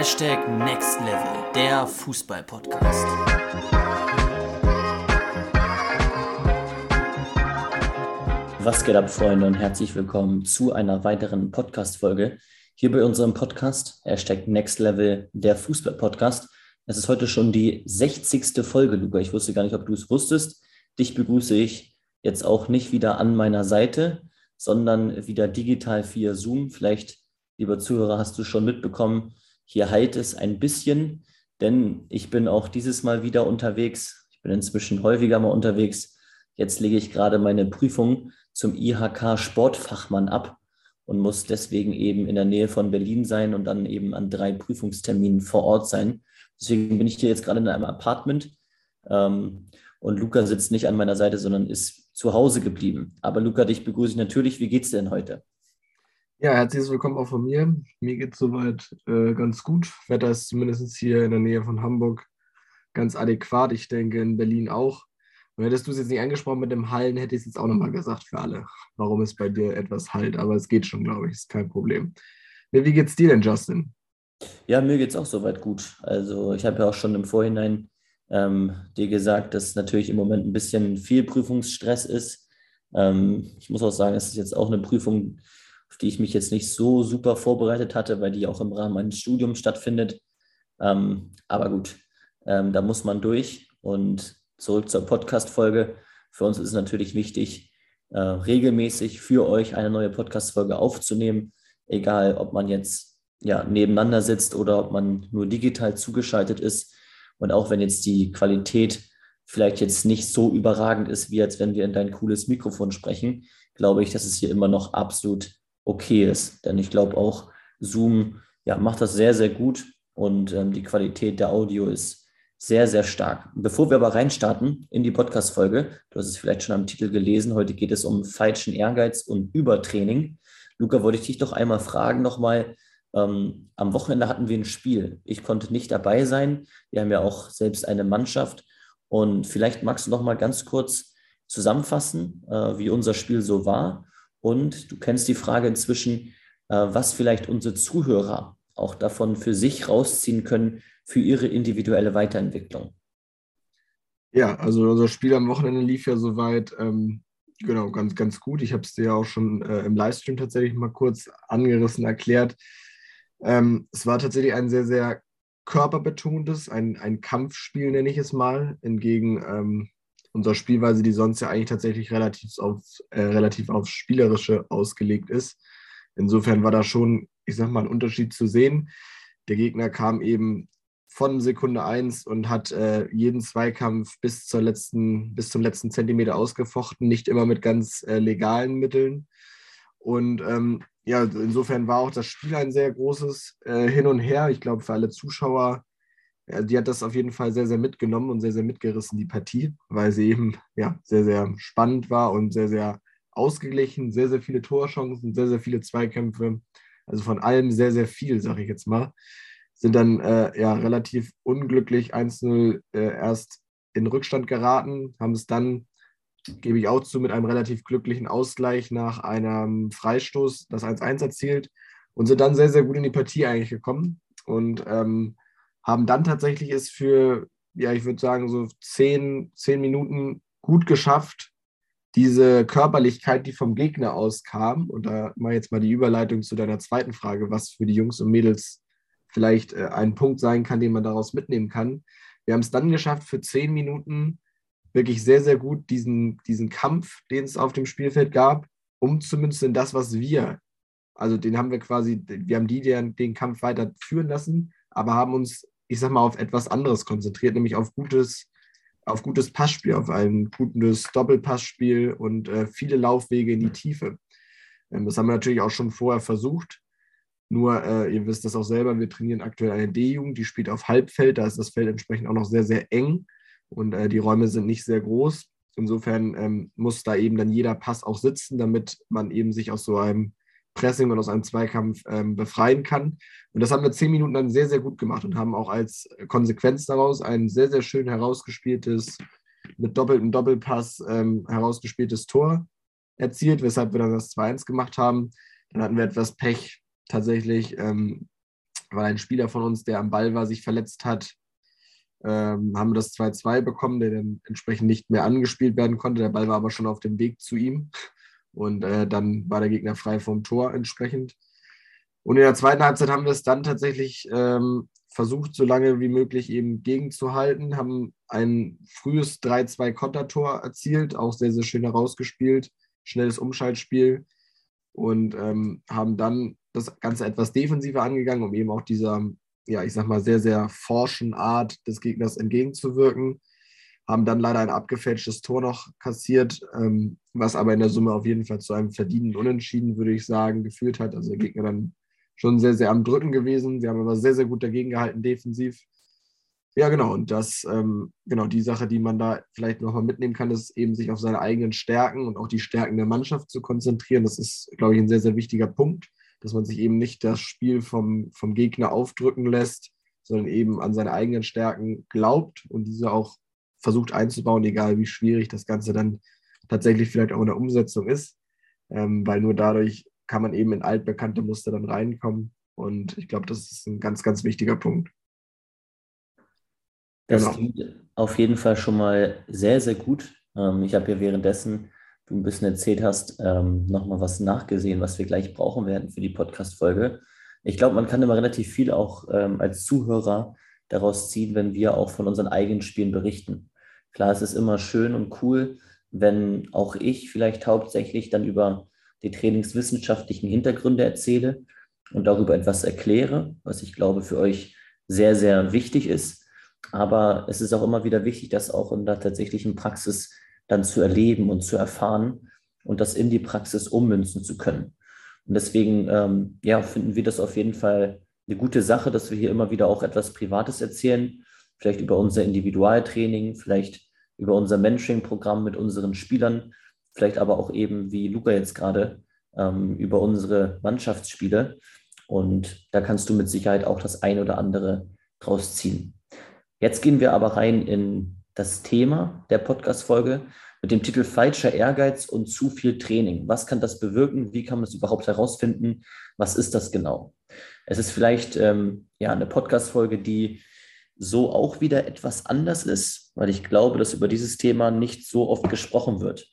Hashtag Next Level, der Fußball-Podcast. Was geht ab, Freunde, und herzlich willkommen zu einer weiteren Podcast-Folge hier bei unserem Podcast, Hashtag Next Level, der Fußball-Podcast. Es ist heute schon die 60. Folge, Luca. Ich wusste gar nicht, ob du es wusstest. Dich begrüße ich jetzt auch nicht wieder an meiner Seite, sondern wieder digital via Zoom. Vielleicht, lieber Zuhörer, hast du schon mitbekommen, hier halt es ein bisschen, denn ich bin auch dieses Mal wieder unterwegs. Ich bin inzwischen häufiger mal unterwegs. Jetzt lege ich gerade meine Prüfung zum IHK Sportfachmann ab und muss deswegen eben in der Nähe von Berlin sein und dann eben an drei Prüfungsterminen vor Ort sein. Deswegen bin ich hier jetzt gerade in einem Apartment ähm, und Luca sitzt nicht an meiner Seite, sondern ist zu Hause geblieben. Aber Luca, dich begrüße ich natürlich. Wie geht's denn heute? Ja, herzlich willkommen auch von mir. Mir geht es soweit äh, ganz gut. Wetter ist zumindest hier in der Nähe von Hamburg ganz adäquat. Ich denke in Berlin auch. Und hättest du es jetzt nicht angesprochen mit dem Hallen, hätte ich es jetzt auch nochmal gesagt für alle, warum es bei dir etwas halt. Aber es geht schon, glaube ich, ist kein Problem. Wie geht's dir denn, Justin? Ja, mir geht es auch soweit gut. Also ich habe ja auch schon im Vorhinein ähm, dir gesagt, dass natürlich im Moment ein bisschen viel Prüfungsstress ist. Ähm, ich muss auch sagen, es ist jetzt auch eine Prüfung, auf die ich mich jetzt nicht so super vorbereitet hatte, weil die auch im Rahmen meines Studiums stattfindet. Ähm, aber gut, ähm, da muss man durch. Und zurück zur Podcast-Folge. Für uns ist es natürlich wichtig, äh, regelmäßig für euch eine neue Podcast-Folge aufzunehmen, egal ob man jetzt ja, nebeneinander sitzt oder ob man nur digital zugeschaltet ist. Und auch wenn jetzt die Qualität vielleicht jetzt nicht so überragend ist, wie als wenn wir in dein cooles Mikrofon sprechen, glaube ich, dass es hier immer noch absolut okay ist. Denn ich glaube auch, Zoom ja, macht das sehr, sehr gut und ähm, die Qualität der Audio ist sehr, sehr stark. Bevor wir aber reinstarten in die Podcast-Folge, du hast es vielleicht schon am Titel gelesen, heute geht es um falschen Ehrgeiz und Übertraining. Luca, wollte ich dich doch einmal fragen nochmal, ähm, am Wochenende hatten wir ein Spiel. Ich konnte nicht dabei sein. Wir haben ja auch selbst eine Mannschaft. Und vielleicht magst du noch mal ganz kurz zusammenfassen, äh, wie unser Spiel so war. Und du kennst die Frage inzwischen, äh, was vielleicht unsere Zuhörer auch davon für sich rausziehen können für ihre individuelle Weiterentwicklung. Ja, also unser Spiel am Wochenende lief ja soweit ähm, genau ganz, ganz gut. Ich habe es dir ja auch schon äh, im Livestream tatsächlich mal kurz angerissen erklärt. Ähm, es war tatsächlich ein sehr, sehr körperbetontes, ein, ein Kampfspiel, nenne ich es mal, entgegen ähm, unserer Spielweise, die sonst ja eigentlich tatsächlich relativ auf, äh, relativ aufs Spielerische ausgelegt ist. Insofern war da schon, ich sag mal, ein Unterschied zu sehen. Der Gegner kam eben von Sekunde 1 und hat äh, jeden Zweikampf bis, zur letzten, bis zum letzten Zentimeter ausgefochten, nicht immer mit ganz äh, legalen Mitteln. Und ähm, ja, insofern war auch das Spiel ein sehr großes äh, Hin und Her. Ich glaube, für alle Zuschauer, die hat das auf jeden Fall sehr, sehr mitgenommen und sehr, sehr mitgerissen, die Partie, weil sie eben ja, sehr, sehr spannend war und sehr, sehr ausgeglichen, sehr, sehr viele Torchancen, sehr, sehr viele Zweikämpfe. Also von allem sehr, sehr viel, sage ich jetzt mal. Sind dann äh, ja relativ unglücklich 1-0 äh, erst in Rückstand geraten, haben es dann gebe ich auch zu, mit einem relativ glücklichen Ausgleich nach einem Freistoß das 1-1 erzielt und sind dann sehr, sehr gut in die Partie eigentlich gekommen und ähm, haben dann tatsächlich es für, ja, ich würde sagen, so zehn, zehn Minuten gut geschafft, diese Körperlichkeit, die vom Gegner auskam, und da mache jetzt mal die Überleitung zu deiner zweiten Frage, was für die Jungs und Mädels vielleicht äh, ein Punkt sein kann, den man daraus mitnehmen kann. Wir haben es dann geschafft, für zehn Minuten wirklich sehr, sehr gut diesen, diesen Kampf, den es auf dem Spielfeld gab, umzumünzen in das, was wir, also den haben wir quasi, wir haben die, die den Kampf weiter führen lassen, aber haben uns, ich sag mal, auf etwas anderes konzentriert, nämlich auf gutes, auf gutes Passspiel, auf ein gutes Doppelpassspiel und äh, viele Laufwege in die Tiefe. Ähm, das haben wir natürlich auch schon vorher versucht. Nur, äh, ihr wisst das auch selber, wir trainieren aktuell eine D-Jugend, die spielt auf Halbfeld, da ist das Feld entsprechend auch noch sehr, sehr eng und äh, die Räume sind nicht sehr groß. Insofern ähm, muss da eben dann jeder Pass auch sitzen, damit man eben sich aus so einem Pressing und aus einem Zweikampf ähm, befreien kann. Und das haben wir zehn Minuten dann sehr, sehr gut gemacht und haben auch als Konsequenz daraus ein sehr, sehr schön herausgespieltes, mit doppeltem Doppelpass ähm, herausgespieltes Tor erzielt, weshalb wir dann das 2-1 gemacht haben. Dann hatten wir etwas Pech tatsächlich. Ähm, weil ein Spieler von uns, der am Ball war, sich verletzt hat. Ähm, haben wir das 2-2 bekommen, der dann entsprechend nicht mehr angespielt werden konnte. Der Ball war aber schon auf dem Weg zu ihm. Und äh, dann war der Gegner frei vom Tor entsprechend. Und in der zweiten Halbzeit haben wir es dann tatsächlich ähm, versucht, so lange wie möglich eben gegenzuhalten, haben ein frühes 3-2-Kontertor erzielt, auch sehr, sehr schön herausgespielt, schnelles Umschaltspiel und ähm, haben dann das Ganze etwas defensiver angegangen, um eben auch dieser, ja, ich sag mal, sehr, sehr forschen Art des Gegners entgegenzuwirken. Haben dann leider ein abgefälschtes Tor noch kassiert, ähm, was aber in der Summe auf jeden Fall zu einem verdienten Unentschieden, würde ich sagen, geführt hat. Also der Gegner dann schon sehr, sehr am Drücken gewesen. Sie haben aber sehr, sehr gut dagegen gehalten, defensiv. Ja, genau. Und das, ähm, genau, die Sache, die man da vielleicht nochmal mitnehmen kann, ist eben sich auf seine eigenen Stärken und auch die Stärken der Mannschaft zu konzentrieren. Das ist, glaube ich, ein sehr, sehr wichtiger Punkt, dass man sich eben nicht das Spiel vom, vom Gegner aufdrücken lässt, sondern eben an seine eigenen Stärken glaubt und diese auch versucht einzubauen, egal wie schwierig das Ganze dann tatsächlich vielleicht auch in der Umsetzung ist. Ähm, weil nur dadurch kann man eben in altbekannte Muster dann reinkommen. Und ich glaube, das ist ein ganz, ganz wichtiger Punkt. Das genau. klingt auf jeden Fall schon mal sehr, sehr gut. Ähm, ich habe ja währenddessen, du ein bisschen erzählt hast, ähm, nochmal was nachgesehen, was wir gleich brauchen werden für die Podcast-Folge. Ich glaube, man kann immer relativ viel auch ähm, als Zuhörer daraus ziehen, wenn wir auch von unseren eigenen Spielen berichten. Klar, es ist immer schön und cool, wenn auch ich vielleicht hauptsächlich dann über die trainingswissenschaftlichen Hintergründe erzähle und darüber etwas erkläre, was ich glaube für euch sehr, sehr wichtig ist. Aber es ist auch immer wieder wichtig, das auch in der tatsächlichen Praxis dann zu erleben und zu erfahren und das in die Praxis ummünzen zu können. Und deswegen ähm, ja, finden wir das auf jeden Fall eine gute Sache, dass wir hier immer wieder auch etwas Privates erzählen, vielleicht über unser Individualtraining, vielleicht über unser Mentoring-Programm mit unseren Spielern, vielleicht aber auch eben, wie Luca jetzt gerade, ähm, über unsere Mannschaftsspiele. Und da kannst du mit Sicherheit auch das ein oder andere draus ziehen. Jetzt gehen wir aber rein in das Thema der Podcast-Folge mit dem Titel Falscher Ehrgeiz und zu viel Training. Was kann das bewirken? Wie kann man es überhaupt herausfinden? Was ist das genau? Es ist vielleicht ähm, ja, eine Podcast-Folge, die so auch wieder etwas anders ist, weil ich glaube, dass über dieses Thema nicht so oft gesprochen wird.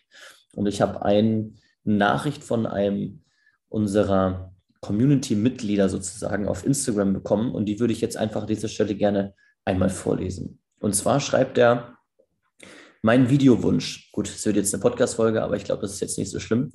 Und ich habe eine Nachricht von einem unserer Community-Mitglieder sozusagen auf Instagram bekommen und die würde ich jetzt einfach an dieser Stelle gerne einmal vorlesen. Und zwar schreibt er, mein Videowunsch, gut, es wird jetzt eine Podcast-Folge, aber ich glaube, das ist jetzt nicht so schlimm.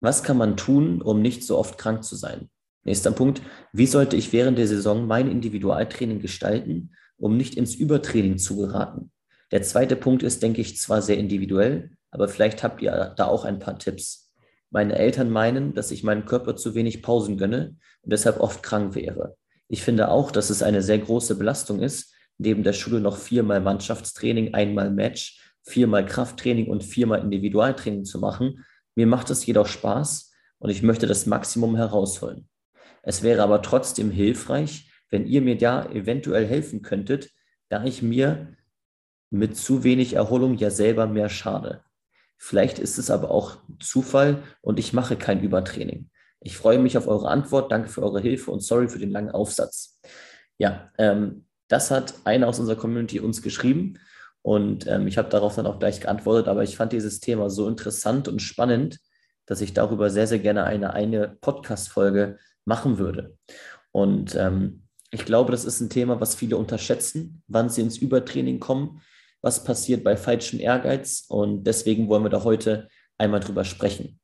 Was kann man tun, um nicht so oft krank zu sein? Nächster Punkt, wie sollte ich während der Saison mein Individualtraining gestalten, um nicht ins Übertraining zu geraten? Der zweite Punkt ist, denke ich, zwar sehr individuell, aber vielleicht habt ihr da auch ein paar Tipps. Meine Eltern meinen, dass ich meinem Körper zu wenig Pausen gönne und deshalb oft krank wäre. Ich finde auch, dass es eine sehr große Belastung ist, neben der Schule noch viermal Mannschaftstraining, einmal Match, viermal Krafttraining und viermal Individualtraining zu machen. Mir macht es jedoch Spaß und ich möchte das Maximum herausholen. Es wäre aber trotzdem hilfreich, wenn ihr mir da eventuell helfen könntet, da ich mir mit zu wenig Erholung ja selber mehr schade. Vielleicht ist es aber auch Zufall und ich mache kein Übertraining. Ich freue mich auf eure Antwort. Danke für eure Hilfe und sorry für den langen Aufsatz. Ja, ähm, das hat einer aus unserer Community uns geschrieben und ähm, ich habe darauf dann auch gleich geantwortet. Aber ich fand dieses Thema so interessant und spannend, dass ich darüber sehr, sehr gerne eine, eine Podcast-Folge machen würde. Und ähm, ich glaube, das ist ein Thema, was viele unterschätzen, wann sie ins Übertraining kommen was passiert bei falschem Ehrgeiz. Und deswegen wollen wir da heute einmal drüber sprechen.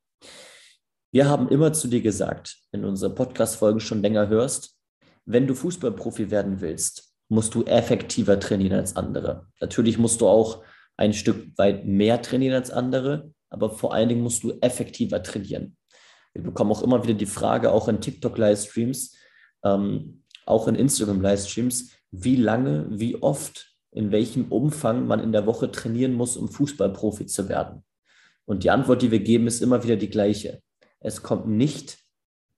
Wir haben immer zu dir gesagt, wenn du unsere Podcast-Folgen schon länger hörst, wenn du Fußballprofi werden willst, musst du effektiver trainieren als andere. Natürlich musst du auch ein Stück weit mehr trainieren als andere, aber vor allen Dingen musst du effektiver trainieren. Wir bekommen auch immer wieder die Frage, auch in TikTok-Livestreams, ähm, auch in Instagram-Livestreams, wie lange, wie oft in welchem Umfang man in der Woche trainieren muss, um Fußballprofi zu werden. Und die Antwort, die wir geben, ist immer wieder die gleiche. Es kommt nicht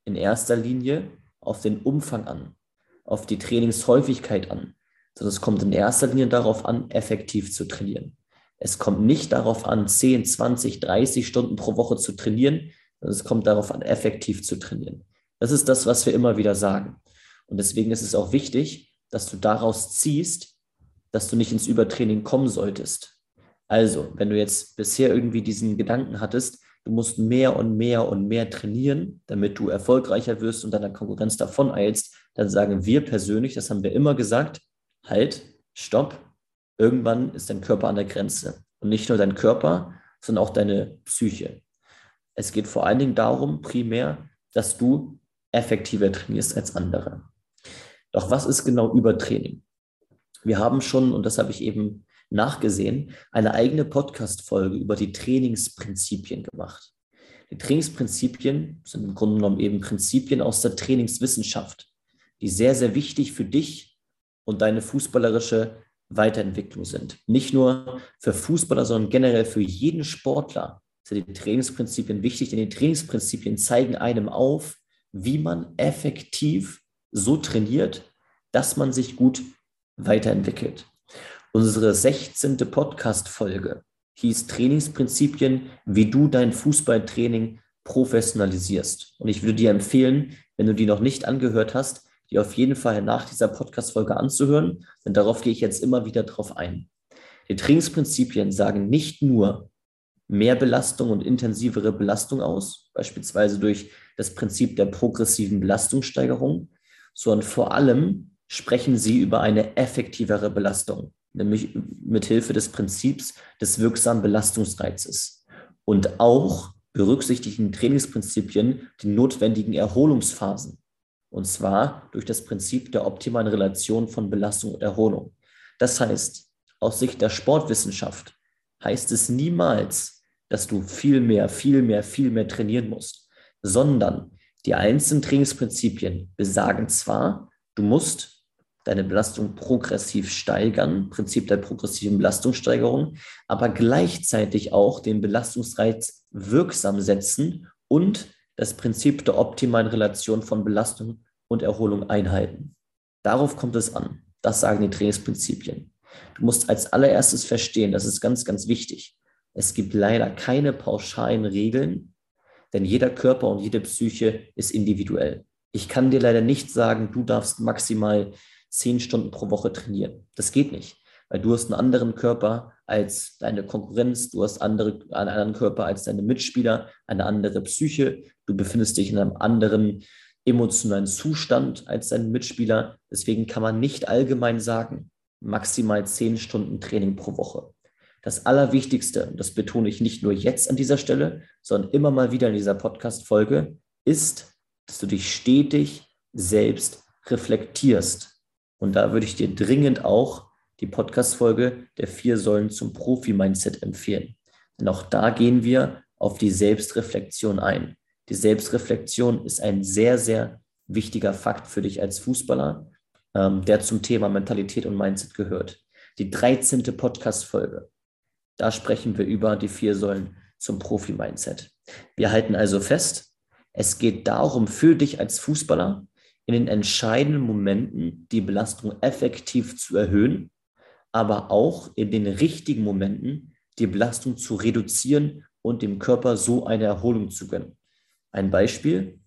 in erster Linie auf den Umfang an, auf die Trainingshäufigkeit an, sondern es kommt in erster Linie darauf an, effektiv zu trainieren. Es kommt nicht darauf an, 10, 20, 30 Stunden pro Woche zu trainieren, sondern es kommt darauf an, effektiv zu trainieren. Das ist das, was wir immer wieder sagen. Und deswegen ist es auch wichtig, dass du daraus ziehst, dass du nicht ins Übertraining kommen solltest. Also, wenn du jetzt bisher irgendwie diesen Gedanken hattest, du musst mehr und mehr und mehr trainieren, damit du erfolgreicher wirst und deiner Konkurrenz davon eilst, dann sagen wir persönlich, das haben wir immer gesagt, halt, stopp, irgendwann ist dein Körper an der Grenze. Und nicht nur dein Körper, sondern auch deine Psyche. Es geht vor allen Dingen darum, primär, dass du effektiver trainierst als andere. Doch was ist genau Übertraining? Wir haben schon, und das habe ich eben nachgesehen, eine eigene Podcast-Folge über die Trainingsprinzipien gemacht. Die Trainingsprinzipien sind im Grunde genommen eben Prinzipien aus der Trainingswissenschaft, die sehr, sehr wichtig für dich und deine fußballerische Weiterentwicklung sind. Nicht nur für Fußballer, sondern generell für jeden Sportler sind die Trainingsprinzipien wichtig, denn die Trainingsprinzipien zeigen einem auf, wie man effektiv so trainiert, dass man sich gut weiterentwickelt. Unsere 16. Podcast-Folge hieß Trainingsprinzipien, wie du dein Fußballtraining professionalisierst. Und ich würde dir empfehlen, wenn du die noch nicht angehört hast, die auf jeden Fall nach dieser Podcast-Folge anzuhören, denn darauf gehe ich jetzt immer wieder drauf ein. Die Trainingsprinzipien sagen nicht nur mehr Belastung und intensivere Belastung aus, beispielsweise durch das Prinzip der progressiven Belastungssteigerung, sondern vor allem sprechen sie über eine effektivere Belastung, nämlich mit Hilfe des Prinzips des wirksamen Belastungsreizes. Und auch berücksichtigen Trainingsprinzipien die notwendigen Erholungsphasen und zwar durch das Prinzip der optimalen Relation von Belastung und Erholung. Das heißt, aus Sicht der Sportwissenschaft heißt es niemals, dass du viel mehr, viel mehr, viel mehr trainieren musst, sondern die einzelnen Trainingsprinzipien besagen zwar, du musst deine Belastung progressiv steigern, Prinzip der progressiven Belastungssteigerung, aber gleichzeitig auch den Belastungsreiz wirksam setzen und das Prinzip der optimalen Relation von Belastung und Erholung einhalten. Darauf kommt es an. Das sagen die Trainingsprinzipien. Du musst als allererstes verstehen, das ist ganz, ganz wichtig. Es gibt leider keine pauschalen Regeln, denn jeder Körper und jede Psyche ist individuell. Ich kann dir leider nicht sagen, du darfst maximal zehn Stunden pro Woche trainieren. Das geht nicht, weil du hast einen anderen Körper als deine Konkurrenz, du hast andere, einen anderen Körper als deine Mitspieler, eine andere Psyche, du befindest dich in einem anderen emotionalen Zustand als dein Mitspieler. Deswegen kann man nicht allgemein sagen, maximal zehn Stunden Training pro Woche. Das Allerwichtigste, und das betone ich nicht nur jetzt an dieser Stelle, sondern immer mal wieder in dieser Podcast-Folge, ist, dass du dich stetig selbst reflektierst. Und da würde ich dir dringend auch die Podcast-Folge der vier Säulen zum Profi-Mindset empfehlen. Denn auch da gehen wir auf die Selbstreflexion ein. Die Selbstreflexion ist ein sehr, sehr wichtiger Fakt für dich als Fußballer, ähm, der zum Thema Mentalität und Mindset gehört. Die 13. Podcast-Folge. Da sprechen wir über die vier Säulen zum Profi-Mindset. Wir halten also fest, es geht darum, für dich als Fußballer in den entscheidenden Momenten die Belastung effektiv zu erhöhen, aber auch in den richtigen Momenten die Belastung zu reduzieren und dem Körper so eine Erholung zu gönnen. Ein Beispiel,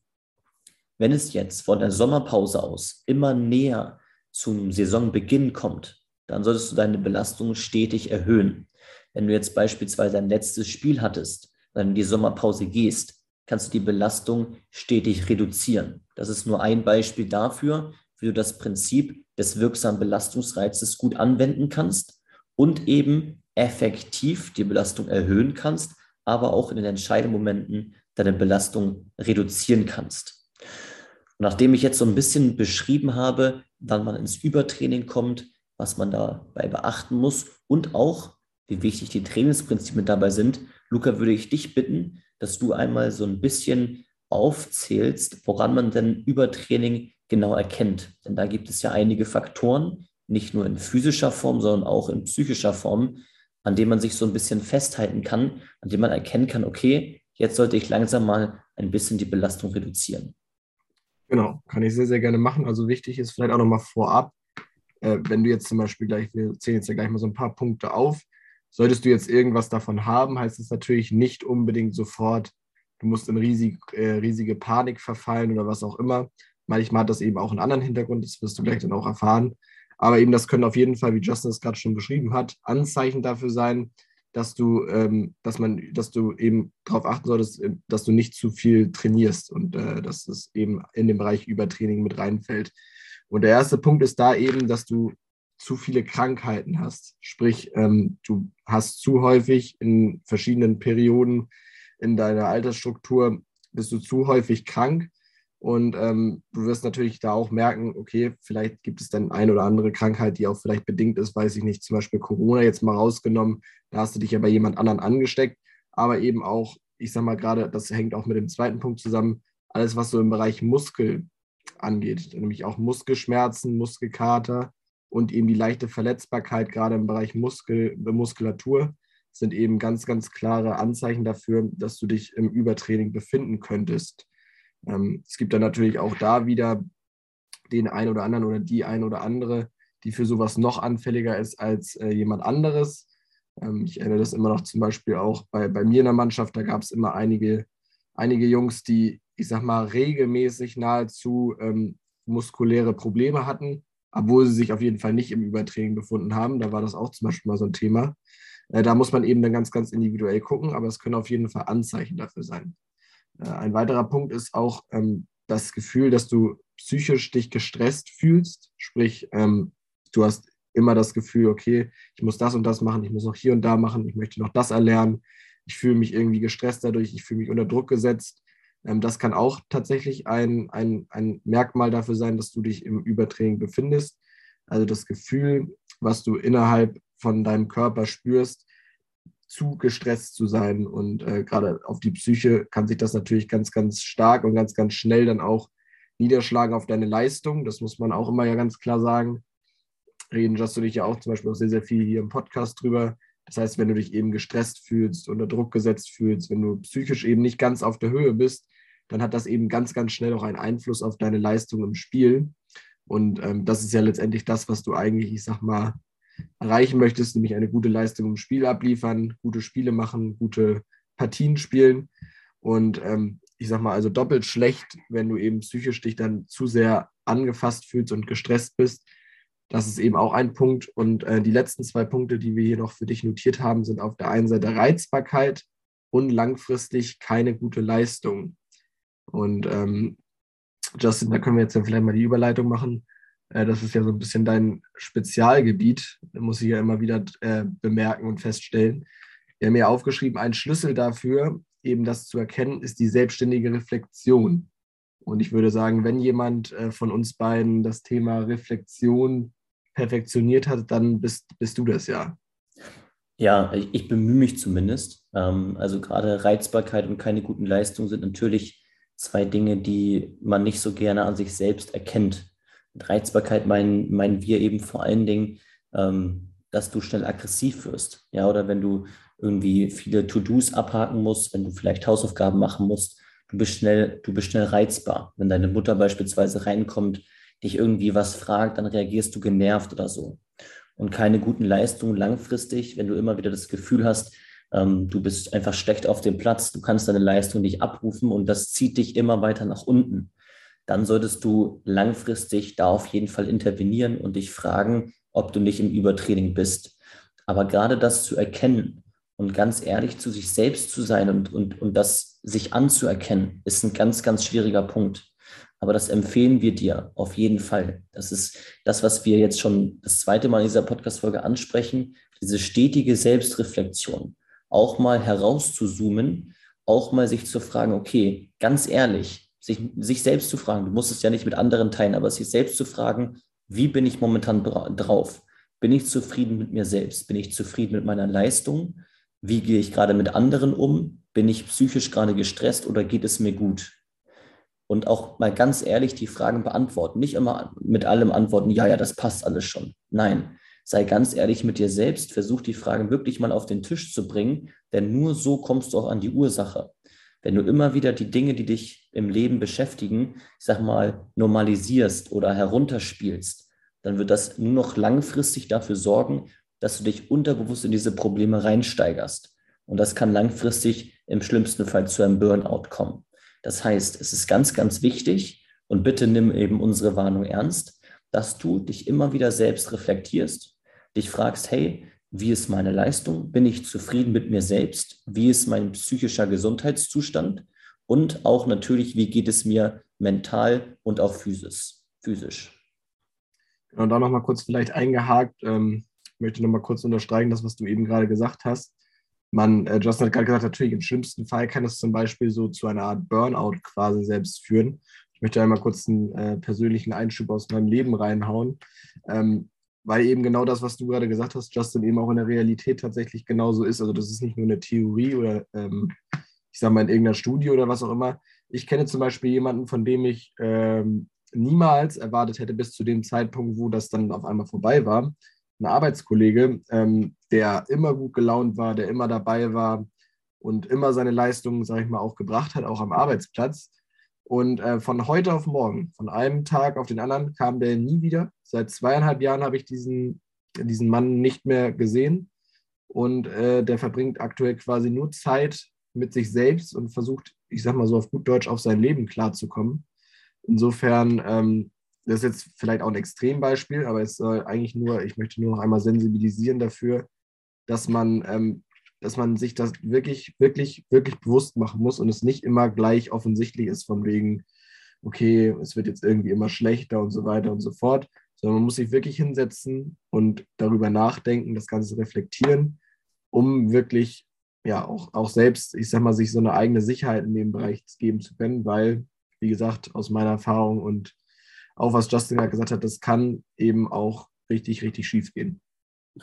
wenn es jetzt von der Sommerpause aus immer näher zum Saisonbeginn kommt, dann solltest du deine Belastung stetig erhöhen. Wenn du jetzt beispielsweise ein letztes Spiel hattest, dann in die Sommerpause gehst, kannst du die Belastung stetig reduzieren. Das ist nur ein Beispiel dafür, wie du das Prinzip des wirksamen Belastungsreizes gut anwenden kannst und eben effektiv die Belastung erhöhen kannst, aber auch in den entscheidenden Momenten deine Belastung reduzieren kannst. Nachdem ich jetzt so ein bisschen beschrieben habe, wann man ins Übertraining kommt, was man dabei beachten muss und auch, wie wichtig die Trainingsprinzipien dabei sind, Luca, würde ich dich bitten, dass du einmal so ein bisschen aufzählst, woran man denn Übertraining genau erkennt. Denn da gibt es ja einige Faktoren, nicht nur in physischer Form, sondern auch in psychischer Form, an denen man sich so ein bisschen festhalten kann, an denen man erkennen kann, okay, jetzt sollte ich langsam mal ein bisschen die Belastung reduzieren. Genau, kann ich sehr, sehr gerne machen. Also wichtig ist vielleicht auch nochmal vorab, äh, wenn du jetzt zum Beispiel gleich, wir zählen jetzt ja gleich mal so ein paar Punkte auf, solltest du jetzt irgendwas davon haben, heißt es natürlich nicht unbedingt sofort, du musst in riesig, äh, riesige Panik verfallen oder was auch immer, Manchmal hat das eben auch einen anderen Hintergrund, das wirst du gleich dann auch erfahren. Aber eben das können auf jeden Fall, wie Justin es gerade schon beschrieben hat, Anzeichen dafür sein, dass du, ähm, dass man, dass du eben darauf achten solltest, äh, dass du nicht zu viel trainierst und äh, dass es eben in den Bereich Übertraining mit reinfällt. Und der erste Punkt ist da eben, dass du zu viele Krankheiten hast. Sprich, ähm, du hast zu häufig in verschiedenen Perioden in deiner Altersstruktur, bist du zu häufig krank. Und ähm, du wirst natürlich da auch merken, okay, vielleicht gibt es dann eine oder andere Krankheit, die auch vielleicht bedingt ist, weiß ich nicht, zum Beispiel Corona jetzt mal rausgenommen, da hast du dich ja bei jemand anderen angesteckt, aber eben auch, ich sag mal gerade, das hängt auch mit dem zweiten Punkt zusammen, alles, was so im Bereich Muskel angeht, nämlich auch Muskelschmerzen, Muskelkater und eben die leichte Verletzbarkeit, gerade im Bereich Muskel, Muskulatur, sind eben ganz, ganz klare Anzeichen dafür, dass du dich im Übertraining befinden könntest. Ähm, es gibt dann natürlich auch da wieder den einen oder anderen oder die ein oder andere, die für sowas noch anfälliger ist als äh, jemand anderes. Ähm, ich erinnere das immer noch zum Beispiel auch bei, bei mir in der Mannschaft, da gab es immer einige, einige Jungs, die, ich sag mal, regelmäßig nahezu ähm, muskuläre Probleme hatten, obwohl sie sich auf jeden Fall nicht im Übertraining befunden haben. Da war das auch zum Beispiel mal so ein Thema. Äh, da muss man eben dann ganz, ganz individuell gucken, aber es können auf jeden Fall Anzeichen dafür sein. Äh, ein weiterer Punkt ist auch ähm, das Gefühl, dass du psychisch dich gestresst fühlst. Sprich, ähm, du hast immer das Gefühl, okay, ich muss das und das machen, ich muss noch hier und da machen, ich möchte noch das erlernen. Ich fühle mich irgendwie gestresst dadurch, ich fühle mich unter Druck gesetzt. Ähm, das kann auch tatsächlich ein, ein, ein Merkmal dafür sein, dass du dich im Übertraining befindest. Also das Gefühl, was du innerhalb von deinem Körper spürst, zu gestresst zu sein. Und äh, gerade auf die Psyche kann sich das natürlich ganz, ganz stark und ganz, ganz schnell dann auch niederschlagen auf deine Leistung. Das muss man auch immer ja ganz klar sagen. Reden hast du dich ja auch zum Beispiel auch sehr, sehr viel hier im Podcast drüber. Das heißt, wenn du dich eben gestresst fühlst, unter Druck gesetzt fühlst, wenn du psychisch eben nicht ganz auf der Höhe bist, dann hat das eben ganz, ganz schnell auch einen Einfluss auf deine Leistung im Spiel. Und ähm, das ist ja letztendlich das, was du eigentlich, ich sag mal, erreichen möchtest, nämlich eine gute Leistung im Spiel abliefern, gute Spiele machen, gute Partien spielen. Und ähm, ich sag mal, also doppelt schlecht, wenn du eben psychisch dich dann zu sehr angefasst fühlst und gestresst bist. Das ist eben auch ein Punkt. Und äh, die letzten zwei Punkte, die wir hier noch für dich notiert haben, sind auf der einen Seite Reizbarkeit und langfristig keine gute Leistung. Und ähm, Justin, da können wir jetzt ja vielleicht mal die Überleitung machen. Äh, das ist ja so ein bisschen dein Spezialgebiet, muss ich ja immer wieder äh, bemerken und feststellen. Wir haben ja aufgeschrieben, ein Schlüssel dafür, eben das zu erkennen, ist die selbstständige Reflexion. Und ich würde sagen, wenn jemand äh, von uns beiden das Thema Reflexion perfektioniert hat, dann bist, bist du das ja. Ja, ich, ich bemühe mich zumindest. Ähm, also gerade Reizbarkeit und keine guten Leistungen sind natürlich zwei Dinge, die man nicht so gerne an sich selbst erkennt. Mit Reizbarkeit meinen, meinen wir eben vor allen Dingen, ähm, dass du schnell aggressiv wirst. Ja, oder wenn du irgendwie viele To-Dos abhaken musst, wenn du vielleicht Hausaufgaben machen musst, du bist schnell, du bist schnell reizbar. Wenn deine Mutter beispielsweise reinkommt, dich irgendwie was fragt, dann reagierst du genervt oder so. Und keine guten Leistungen langfristig, wenn du immer wieder das Gefühl hast, ähm, du bist einfach schlecht auf dem Platz, du kannst deine Leistung nicht abrufen und das zieht dich immer weiter nach unten dann solltest du langfristig da auf jeden Fall intervenieren und dich fragen, ob du nicht im Übertraining bist. Aber gerade das zu erkennen und ganz ehrlich zu sich selbst zu sein und, und, und das sich anzuerkennen, ist ein ganz, ganz schwieriger Punkt. Aber das empfehlen wir dir auf jeden Fall. Das ist das, was wir jetzt schon das zweite Mal in dieser Podcast-Folge ansprechen, diese stetige Selbstreflexion. Auch mal herauszuzoomen, auch mal sich zu fragen, okay, ganz ehrlich, sich, sich selbst zu fragen, du musst es ja nicht mit anderen teilen, aber sich selbst zu fragen, wie bin ich momentan drauf? Bin ich zufrieden mit mir selbst? Bin ich zufrieden mit meiner Leistung? Wie gehe ich gerade mit anderen um? Bin ich psychisch gerade gestresst oder geht es mir gut? Und auch mal ganz ehrlich die Fragen beantworten. Nicht immer mit allem antworten, ja, ja, das passt alles schon. Nein, sei ganz ehrlich mit dir selbst. Versuch die Fragen wirklich mal auf den Tisch zu bringen, denn nur so kommst du auch an die Ursache. Wenn du immer wieder die Dinge, die dich im Leben beschäftigen, ich sag mal, normalisierst oder herunterspielst, dann wird das nur noch langfristig dafür sorgen, dass du dich unterbewusst in diese Probleme reinsteigerst. Und das kann langfristig im schlimmsten Fall zu einem Burnout kommen. Das heißt, es ist ganz, ganz wichtig, Und bitte nimm eben unsere Warnung ernst, dass du dich immer wieder selbst reflektierst, dich fragst, hey, wie ist meine Leistung? Bin ich zufrieden mit mir selbst? Wie ist mein psychischer Gesundheitszustand? Und auch natürlich, wie geht es mir mental und auch physisch? physisch. Und da nochmal kurz vielleicht eingehakt, ähm, ich möchte nochmal kurz unterstreichen, das, was du eben gerade gesagt hast. Man, äh, Justin hat gerade gesagt, natürlich im schlimmsten Fall kann es zum Beispiel so zu einer Art Burnout quasi selbst führen. Ich möchte einmal kurz einen äh, persönlichen Einschub aus meinem Leben reinhauen. Ähm, weil eben genau das, was du gerade gesagt hast, Justin, eben auch in der Realität tatsächlich genauso ist. Also das ist nicht nur eine Theorie oder ähm, ich sage mal in irgendeiner Studie oder was auch immer. Ich kenne zum Beispiel jemanden, von dem ich ähm, niemals erwartet hätte bis zu dem Zeitpunkt, wo das dann auf einmal vorbei war. Ein Arbeitskollege, ähm, der immer gut gelaunt war, der immer dabei war und immer seine Leistungen, sage ich mal, auch gebracht hat, auch am Arbeitsplatz. Und äh, von heute auf morgen, von einem Tag auf den anderen, kam der nie wieder. Seit zweieinhalb Jahren habe ich diesen, diesen Mann nicht mehr gesehen. Und äh, der verbringt aktuell quasi nur Zeit mit sich selbst und versucht, ich sag mal so auf gut Deutsch, auf sein Leben klarzukommen. Insofern, ähm, das ist jetzt vielleicht auch ein Extrembeispiel, aber es soll eigentlich nur, ich möchte nur noch einmal sensibilisieren dafür, dass man ähm, dass man sich das wirklich, wirklich, wirklich bewusst machen muss und es nicht immer gleich offensichtlich ist von wegen, okay, es wird jetzt irgendwie immer schlechter und so weiter und so fort, sondern man muss sich wirklich hinsetzen und darüber nachdenken, das Ganze reflektieren, um wirklich ja auch, auch selbst, ich sag mal, sich so eine eigene Sicherheit in dem Bereich geben zu können, weil, wie gesagt, aus meiner Erfahrung und auch was Justin gerade gesagt hat, das kann eben auch richtig, richtig schief gehen.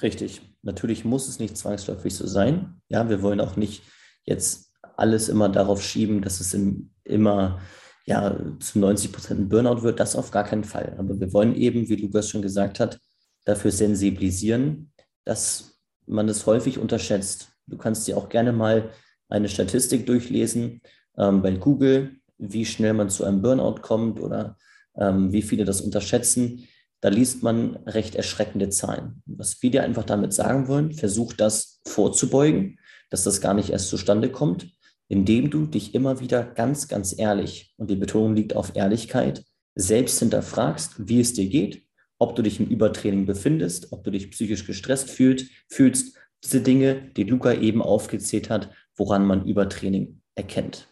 Richtig. Natürlich muss es nicht zwangsläufig so sein. Ja, wir wollen auch nicht jetzt alles immer darauf schieben, dass es im, immer ja, zu 90 Prozent ein Burnout wird. Das auf gar keinen Fall. Aber wir wollen eben, wie Lukas schon gesagt hat, dafür sensibilisieren, dass man es häufig unterschätzt. Du kannst dir auch gerne mal eine Statistik durchlesen ähm, bei Google, wie schnell man zu einem Burnout kommt oder ähm, wie viele das unterschätzen da liest man recht erschreckende Zahlen. Was wir dir einfach damit sagen wollen, versuch das vorzubeugen, dass das gar nicht erst zustande kommt, indem du dich immer wieder ganz, ganz ehrlich, und die Betonung liegt auf Ehrlichkeit, selbst hinterfragst, wie es dir geht, ob du dich im Übertraining befindest, ob du dich psychisch gestresst fühlst, fühlst, diese Dinge, die Luca eben aufgezählt hat, woran man Übertraining erkennt.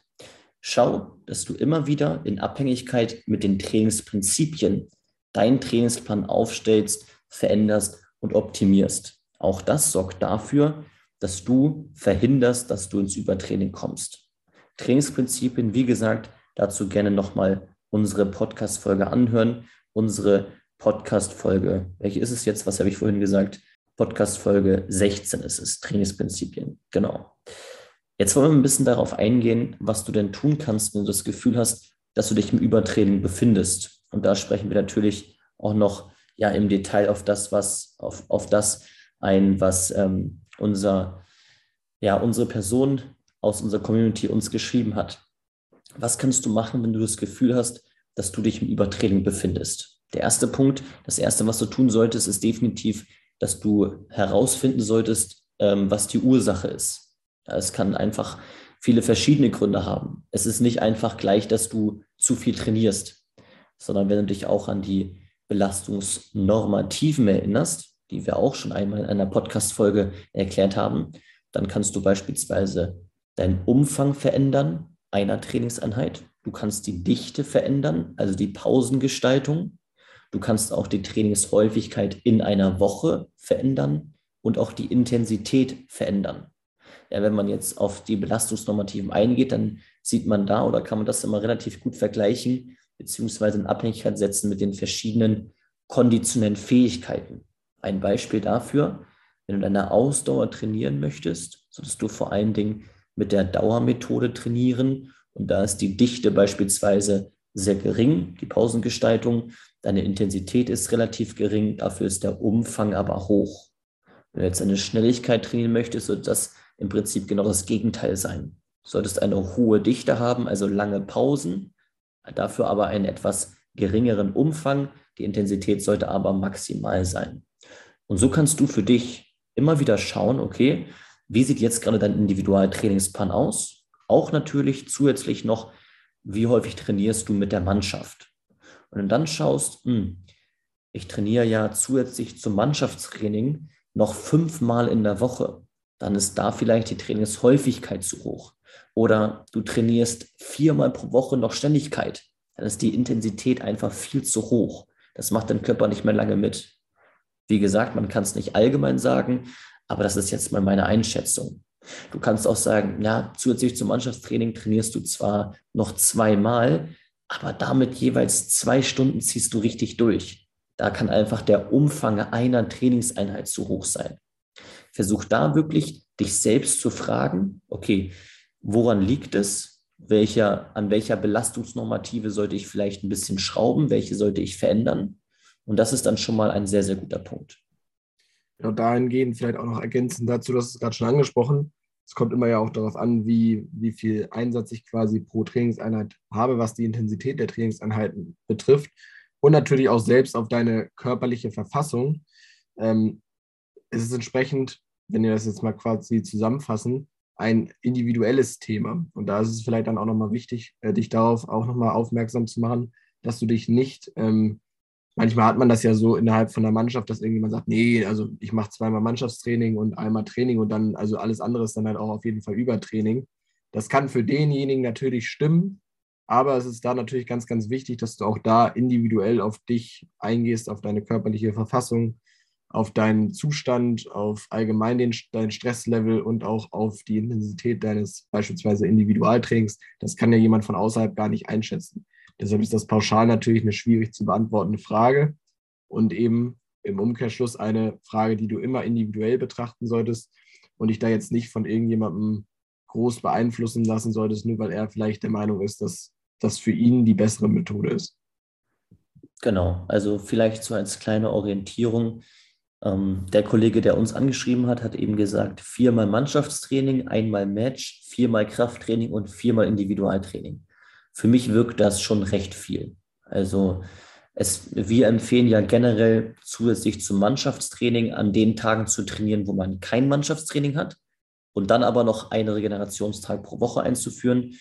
Schau, dass du immer wieder in Abhängigkeit mit den Trainingsprinzipien deinen Trainingsplan aufstellst, veränderst und optimierst. Auch das sorgt dafür, dass du verhinderst, dass du ins Übertraining kommst. Trainingsprinzipien, wie gesagt, dazu gerne nochmal unsere Podcast-Folge anhören. Unsere Podcast-Folge, welche ist es jetzt? Was habe ich vorhin gesagt? Podcast-Folge 16 ist es, Trainingsprinzipien. Genau. Jetzt wollen wir ein bisschen darauf eingehen, was du denn tun kannst, wenn du das Gefühl hast, dass du dich im Übertraining befindest. Und da sprechen wir natürlich auch noch ja im Detail auf das, was auf, auf das ein, was ähm, unser, ja, unsere Person aus unserer Community uns geschrieben hat. Was kannst du machen, wenn du das Gefühl hast, dass du dich im Übertraining befindest? Der erste Punkt, das erste, was du tun solltest, ist definitiv, dass du herausfinden solltest, ähm, was die Ursache ist. Es kann einfach viele verschiedene Gründe haben. Es ist nicht einfach gleich, dass du zu viel trainierst sondern wenn du dich auch an die Belastungsnormativen erinnerst, die wir auch schon einmal in einer Podcast-Folge erklärt haben, dann kannst du beispielsweise deinen Umfang verändern einer Trainingseinheit. Du kannst die Dichte verändern, also die Pausengestaltung. Du kannst auch die Trainingshäufigkeit in einer Woche verändern und auch die Intensität verändern. Ja, wenn man jetzt auf die Belastungsnormativen eingeht, dann sieht man da oder kann man das immer relativ gut vergleichen beziehungsweise in Abhängigkeit setzen mit den verschiedenen konditionellen Fähigkeiten. Ein Beispiel dafür, wenn du deine Ausdauer trainieren möchtest, solltest du vor allen Dingen mit der Dauermethode trainieren und da ist die Dichte beispielsweise sehr gering, die Pausengestaltung, deine Intensität ist relativ gering, dafür ist der Umfang aber hoch. Wenn du jetzt eine Schnelligkeit trainieren möchtest, sollte das im Prinzip genau das Gegenteil sein. Du solltest eine hohe Dichte haben, also lange Pausen, dafür aber einen etwas geringeren Umfang. Die Intensität sollte aber maximal sein. Und so kannst du für dich immer wieder schauen, okay, wie sieht jetzt gerade dein Individualtrainingsplan aus? Auch natürlich zusätzlich noch, wie häufig trainierst du mit der Mannschaft? Und du dann schaust, hm, ich trainiere ja zusätzlich zum Mannschaftstraining noch fünfmal in der Woche, dann ist da vielleicht die Trainingshäufigkeit zu hoch. Oder du trainierst viermal pro Woche noch Ständigkeit, dann ist die Intensität einfach viel zu hoch. Das macht dein Körper nicht mehr lange mit. Wie gesagt, man kann es nicht allgemein sagen, aber das ist jetzt mal meine Einschätzung. Du kannst auch sagen, ja, zusätzlich zum Mannschaftstraining trainierst du zwar noch zweimal, aber damit jeweils zwei Stunden ziehst du richtig durch. Da kann einfach der Umfang einer Trainingseinheit zu hoch sein. Versuch da wirklich, dich selbst zu fragen, okay, woran liegt es? Welcher, an welcher Belastungsnormative sollte ich vielleicht ein bisschen schrauben? Welche sollte ich verändern? Und das ist dann schon mal ein sehr, sehr guter Punkt. Ja, dahingehend vielleicht auch noch ergänzend dazu, das ist gerade schon angesprochen. Es kommt immer ja auch darauf an, wie, wie viel Einsatz ich quasi pro Trainingseinheit habe, was die Intensität der Trainingseinheiten betrifft. Und natürlich auch selbst auf deine körperliche Verfassung. Ähm, es ist entsprechend, wenn wir das jetzt mal quasi zusammenfassen, ein individuelles Thema. Und da ist es vielleicht dann auch nochmal wichtig, äh, dich darauf auch nochmal aufmerksam zu machen, dass du dich nicht ähm, manchmal hat man das ja so innerhalb von der Mannschaft, dass irgendjemand sagt, nee, also ich mache zweimal Mannschaftstraining und einmal Training und dann, also alles andere ist dann halt auch auf jeden Fall Übertraining. Das kann für denjenigen natürlich stimmen, aber es ist da natürlich ganz, ganz wichtig, dass du auch da individuell auf dich eingehst, auf deine körperliche Verfassung, auf deinen Zustand, auf allgemein den, dein Stresslevel und auch auf die Intensität deines beispielsweise Individualtrainings. Das kann ja jemand von außerhalb gar nicht einschätzen. Deshalb ist das pauschal natürlich eine schwierig zu beantwortende Frage und eben im Umkehrschluss eine Frage, die du immer individuell betrachten solltest und dich da jetzt nicht von irgendjemandem groß beeinflussen lassen solltest, nur weil er vielleicht der Meinung ist, dass das für ihn die bessere Methode ist. Genau, also vielleicht so als kleine Orientierung. Ähm, der Kollege, der uns angeschrieben hat, hat eben gesagt, viermal Mannschaftstraining, einmal Match, viermal Krafttraining und viermal Individualtraining für mich wirkt das schon recht viel. Also es, wir empfehlen ja generell zusätzlich zum Mannschaftstraining an den Tagen zu trainieren, wo man kein Mannschaftstraining hat und dann aber noch einen Regenerationstag pro Woche einzuführen.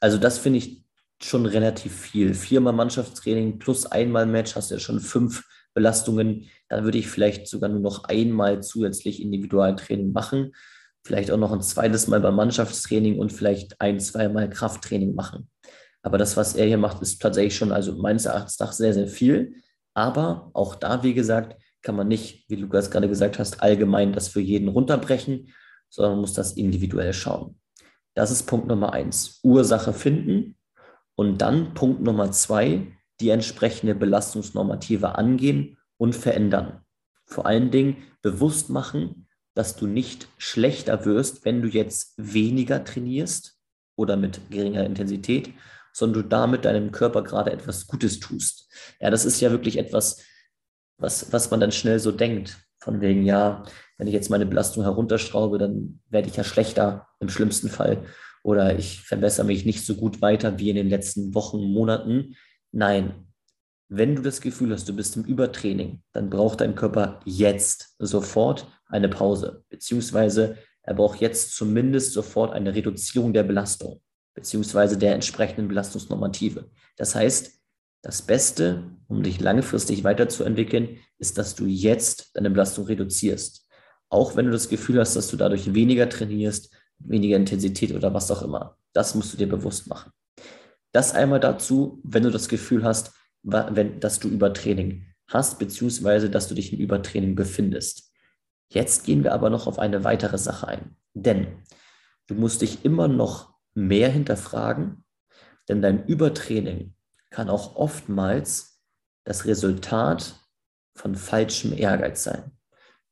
Also das finde ich schon relativ viel. Viermal Mannschaftstraining plus einmal Match hast du ja schon fünf Belastungen. Dann würde ich vielleicht sogar nur noch einmal zusätzlich Individualtraining machen. Vielleicht auch noch ein zweites Mal beim Mannschaftstraining und vielleicht ein, zweimal Krafttraining machen. Aber das, was er hier macht, ist tatsächlich schon, also meines Erachtens nach sehr, sehr viel. Aber auch da, wie gesagt, kann man nicht, wie Lukas gerade gesagt hast, allgemein das für jeden runterbrechen, sondern man muss das individuell schauen. Das ist Punkt Nummer eins. Ursache finden. Und dann Punkt Nummer zwei, die entsprechende Belastungsnormative angehen und verändern. Vor allen Dingen bewusst machen, dass du nicht schlechter wirst, wenn du jetzt weniger trainierst oder mit geringer Intensität, sondern du damit deinem Körper gerade etwas Gutes tust. Ja, das ist ja wirklich etwas, was, was man dann schnell so denkt. Von wegen, ja, wenn ich jetzt meine Belastung herunterschraube, dann werde ich ja schlechter im schlimmsten Fall. Oder ich verbessere mich nicht so gut weiter wie in den letzten Wochen, Monaten. Nein, wenn du das Gefühl hast, du bist im Übertraining, dann braucht dein Körper jetzt sofort eine Pause, beziehungsweise er braucht jetzt zumindest sofort eine Reduzierung der Belastung beziehungsweise der entsprechenden Belastungsnormative. Das heißt, das Beste, um dich langfristig weiterzuentwickeln, ist, dass du jetzt deine Belastung reduzierst. Auch wenn du das Gefühl hast, dass du dadurch weniger trainierst, weniger Intensität oder was auch immer. Das musst du dir bewusst machen. Das einmal dazu, wenn du das Gefühl hast, wenn, dass du Übertraining hast, beziehungsweise dass du dich in Übertraining befindest. Jetzt gehen wir aber noch auf eine weitere Sache ein. Denn du musst dich immer noch mehr hinterfragen, denn dein Übertraining kann auch oftmals das Resultat von falschem Ehrgeiz sein.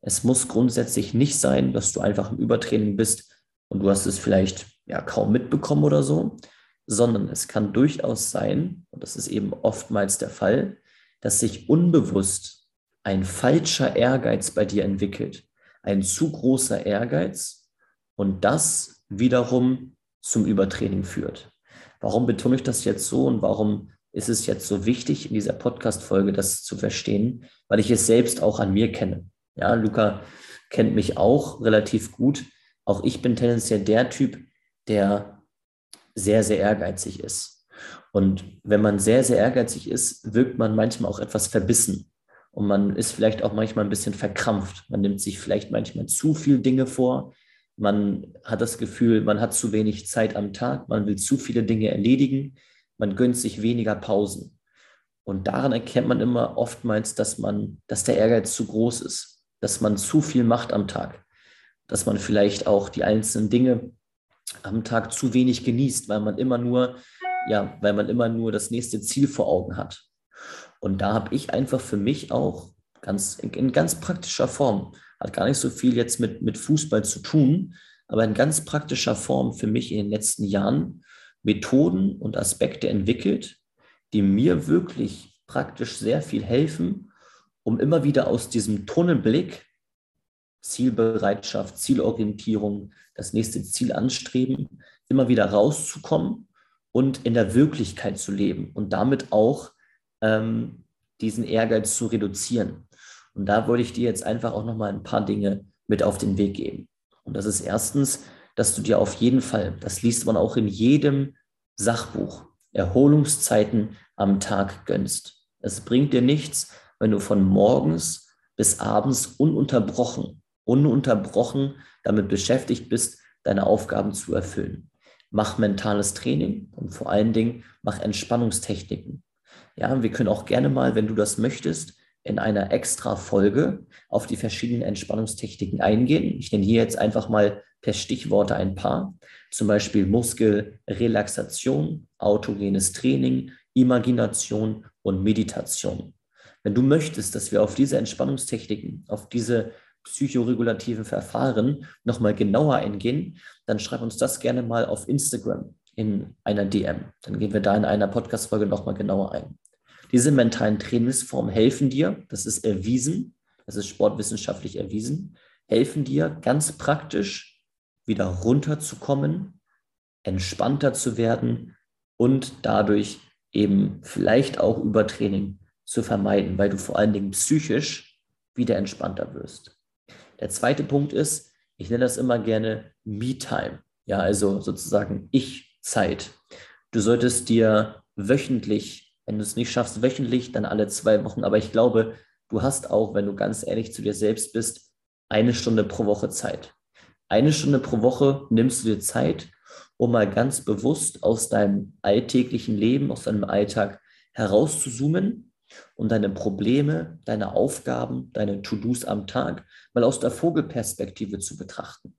Es muss grundsätzlich nicht sein, dass du einfach im Übertraining bist und du hast es vielleicht ja kaum mitbekommen oder so, sondern es kann durchaus sein, und das ist eben oftmals der Fall, dass sich unbewusst ein falscher Ehrgeiz bei dir entwickelt, ein zu großer Ehrgeiz und das wiederum zum Übertraining führt. Warum betone ich das jetzt so und warum ist es jetzt so wichtig, in dieser Podcast-Folge das zu verstehen? Weil ich es selbst auch an mir kenne. Ja, Luca kennt mich auch relativ gut. Auch ich bin tendenziell der Typ, der sehr, sehr ehrgeizig ist. Und wenn man sehr, sehr ehrgeizig ist, wirkt man manchmal auch etwas verbissen. Und man ist vielleicht auch manchmal ein bisschen verkrampft. Man nimmt sich vielleicht manchmal zu viel Dinge vor. Man hat das Gefühl, man hat zu wenig Zeit am Tag. Man will zu viele Dinge erledigen. Man gönnt sich weniger Pausen. Und daran erkennt man immer oftmals, dass man, dass der Ehrgeiz zu groß ist, dass man zu viel macht am Tag, dass man vielleicht auch die einzelnen Dinge am Tag zu wenig genießt, weil man immer nur, ja, weil man immer nur das nächste Ziel vor Augen hat. Und da habe ich einfach für mich auch ganz in ganz praktischer Form, hat gar nicht so viel jetzt mit, mit Fußball zu tun, aber in ganz praktischer Form für mich in den letzten Jahren Methoden und Aspekte entwickelt, die mir wirklich praktisch sehr viel helfen, um immer wieder aus diesem Tunnelblick, Zielbereitschaft, Zielorientierung, das nächste Ziel anstreben, immer wieder rauszukommen und in der Wirklichkeit zu leben und damit auch ähm, diesen Ehrgeiz zu reduzieren. Und da wollte ich dir jetzt einfach auch nochmal ein paar Dinge mit auf den Weg geben. Und das ist erstens, dass du dir auf jeden Fall, das liest man auch in jedem Sachbuch, Erholungszeiten am Tag gönnst. Es bringt dir nichts, wenn du von morgens bis abends ununterbrochen, ununterbrochen damit beschäftigt bist, deine Aufgaben zu erfüllen. Mach mentales Training und vor allen Dingen mach Entspannungstechniken. Ja, wir können auch gerne mal, wenn du das möchtest, in einer extra Folge auf die verschiedenen Entspannungstechniken eingehen. Ich nenne hier jetzt einfach mal per Stichworte ein paar, zum Beispiel Muskelrelaxation, autogenes Training, Imagination und Meditation. Wenn du möchtest, dass wir auf diese Entspannungstechniken, auf diese psychoregulativen Verfahren nochmal genauer eingehen, dann schreib uns das gerne mal auf Instagram in einer DM. Dann gehen wir da in einer Podcast-Folge nochmal genauer ein. Diese mentalen Trainingsformen helfen dir, das ist erwiesen, das ist sportwissenschaftlich erwiesen, helfen dir ganz praktisch wieder runterzukommen, entspannter zu werden und dadurch eben vielleicht auch Übertraining zu vermeiden, weil du vor allen Dingen psychisch wieder entspannter wirst. Der zweite Punkt ist, ich nenne das immer gerne Me-Time, ja, also sozusagen Ich-Zeit. Du solltest dir wöchentlich, wenn du es nicht schaffst, wöchentlich, dann alle zwei Wochen, aber ich glaube, du hast auch, wenn du ganz ehrlich zu dir selbst bist, eine Stunde pro Woche Zeit. Eine Stunde pro Woche nimmst du dir Zeit, um mal ganz bewusst aus deinem alltäglichen Leben, aus deinem Alltag herauszuzoomen und deine Probleme, deine Aufgaben, deine To-Dos am Tag mal aus der Vogelperspektive zu betrachten.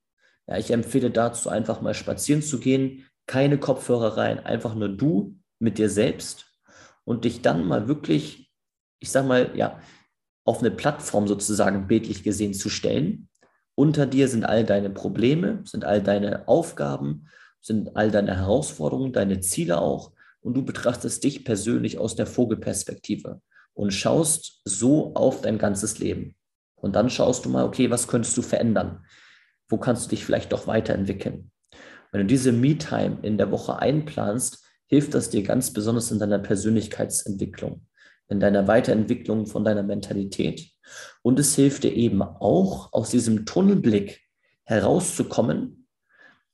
Ja, ich empfehle dazu einfach mal spazieren zu gehen, keine Kopfhörer rein, einfach nur du mit dir selbst und dich dann mal wirklich, ich sag mal, ja, auf eine Plattform sozusagen bildlich gesehen zu stellen. Unter dir sind all deine Probleme, sind all deine Aufgaben, sind all deine Herausforderungen, deine Ziele auch und du betrachtest dich persönlich aus der Vogelperspektive und schaust so auf dein ganzes Leben. Und dann schaust du mal, okay, was könntest du verändern? Wo kannst du dich vielleicht doch weiterentwickeln? Wenn du diese Me-Time in der Woche einplanst, hilft das dir ganz besonders in deiner Persönlichkeitsentwicklung, in deiner Weiterentwicklung von deiner Mentalität. Und es hilft dir eben auch, aus diesem Tunnelblick herauszukommen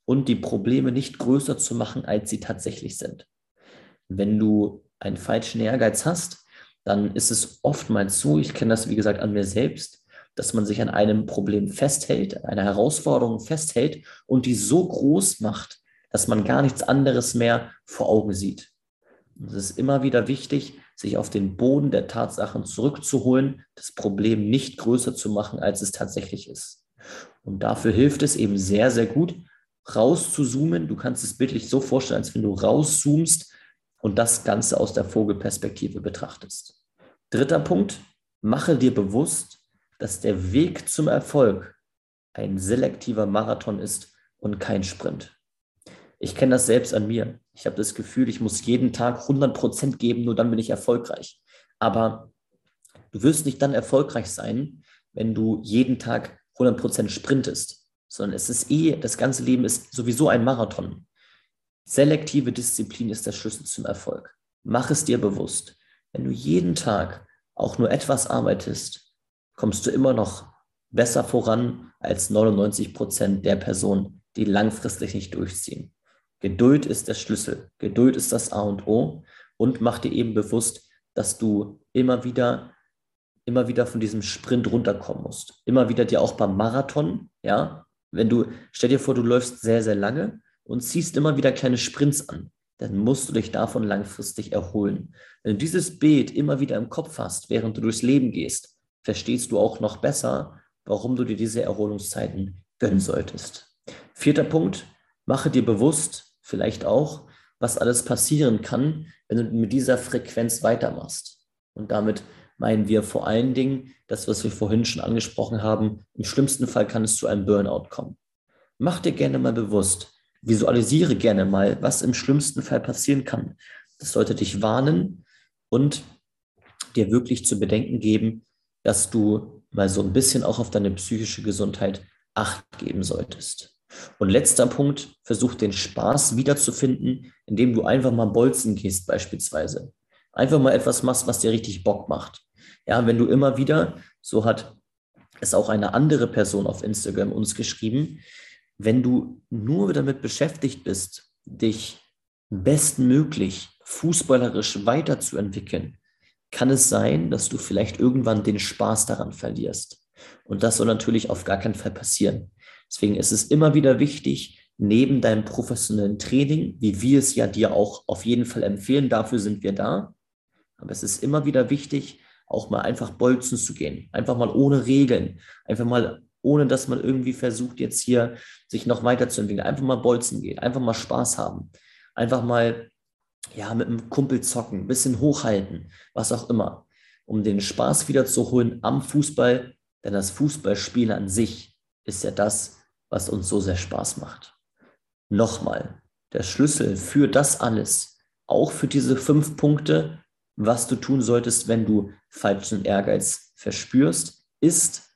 und die Probleme nicht größer zu machen, als sie tatsächlich sind. Wenn du einen falschen Ehrgeiz hast, dann ist es oftmals so, ich kenne das wie gesagt an mir selbst, dass man sich an einem Problem festhält, einer Herausforderung festhält und die so groß macht, dass man gar nichts anderes mehr vor Augen sieht. es ist immer wieder wichtig, sich auf den Boden der Tatsachen zurückzuholen, das Problem nicht größer zu machen, als es tatsächlich ist. Und dafür hilft es eben sehr, sehr gut, rauszuzoomen. Du kannst es bildlich so vorstellen, als wenn du rauszoomst und das Ganze aus der Vogelperspektive betrachtest. Dritter Punkt, mache dir bewusst, dass der Weg zum Erfolg ein selektiver Marathon ist und kein Sprint. Ich kenne das selbst an mir. Ich habe das Gefühl, ich muss jeden Tag 100 Prozent geben, nur dann bin ich erfolgreich. Aber du wirst nicht dann erfolgreich sein, wenn du jeden Tag 100 Prozent sprintest, sondern es ist eh, das ganze Leben ist sowieso ein Marathon. Selektive Disziplin ist der Schlüssel zum Erfolg. Mach es dir bewusst. Wenn du jeden Tag auch nur etwas arbeitest, kommst du immer noch besser voran als 99 Prozent der Personen, die langfristig nicht durchziehen. Geduld ist der Schlüssel. Geduld ist das A und O. Und mach dir eben bewusst, dass du immer wieder, immer wieder von diesem Sprint runterkommen musst. Immer wieder dir auch beim Marathon, ja, wenn du, stell dir vor, du läufst sehr, sehr lange und ziehst immer wieder kleine Sprints an, dann musst du dich davon langfristig erholen. Wenn du dieses Bild immer wieder im Kopf hast, während du durchs Leben gehst, verstehst du auch noch besser, warum du dir diese Erholungszeiten gönnen solltest. Vierter Punkt, mache dir bewusst, vielleicht auch, was alles passieren kann, wenn du mit dieser Frequenz weitermachst. Und damit meinen wir vor allen Dingen das, was wir vorhin schon angesprochen haben. Im schlimmsten Fall kann es zu einem Burnout kommen. Mach dir gerne mal bewusst, visualisiere gerne mal, was im schlimmsten Fall passieren kann. Das sollte dich warnen und dir wirklich zu bedenken geben, dass du mal so ein bisschen auch auf deine psychische Gesundheit Acht geben solltest. Und letzter Punkt, versuch den Spaß wiederzufinden, indem du einfach mal bolzen gehst beispielsweise. Einfach mal etwas machst, was dir richtig Bock macht. Ja, wenn du immer wieder, so hat es auch eine andere Person auf Instagram uns geschrieben, wenn du nur damit beschäftigt bist, dich bestmöglich fußballerisch weiterzuentwickeln, kann es sein, dass du vielleicht irgendwann den Spaß daran verlierst. Und das soll natürlich auf gar keinen Fall passieren. Deswegen ist es immer wieder wichtig, neben deinem professionellen Training, wie wir es ja dir auch auf jeden Fall empfehlen, dafür sind wir da. Aber es ist immer wieder wichtig, auch mal einfach bolzen zu gehen. Einfach mal ohne Regeln. Einfach mal ohne, dass man irgendwie versucht, jetzt hier sich noch weiterzuentwickeln. Einfach mal bolzen gehen. Einfach mal Spaß haben. Einfach mal, ja, mit einem Kumpel zocken, ein bisschen hochhalten, was auch immer. Um den Spaß wiederzuholen am Fußball. Denn das Fußballspiel an sich ist ja das, was uns so sehr Spaß macht. Nochmal, der Schlüssel für das alles, auch für diese fünf Punkte, was du tun solltest, wenn du falschen Ehrgeiz verspürst, ist,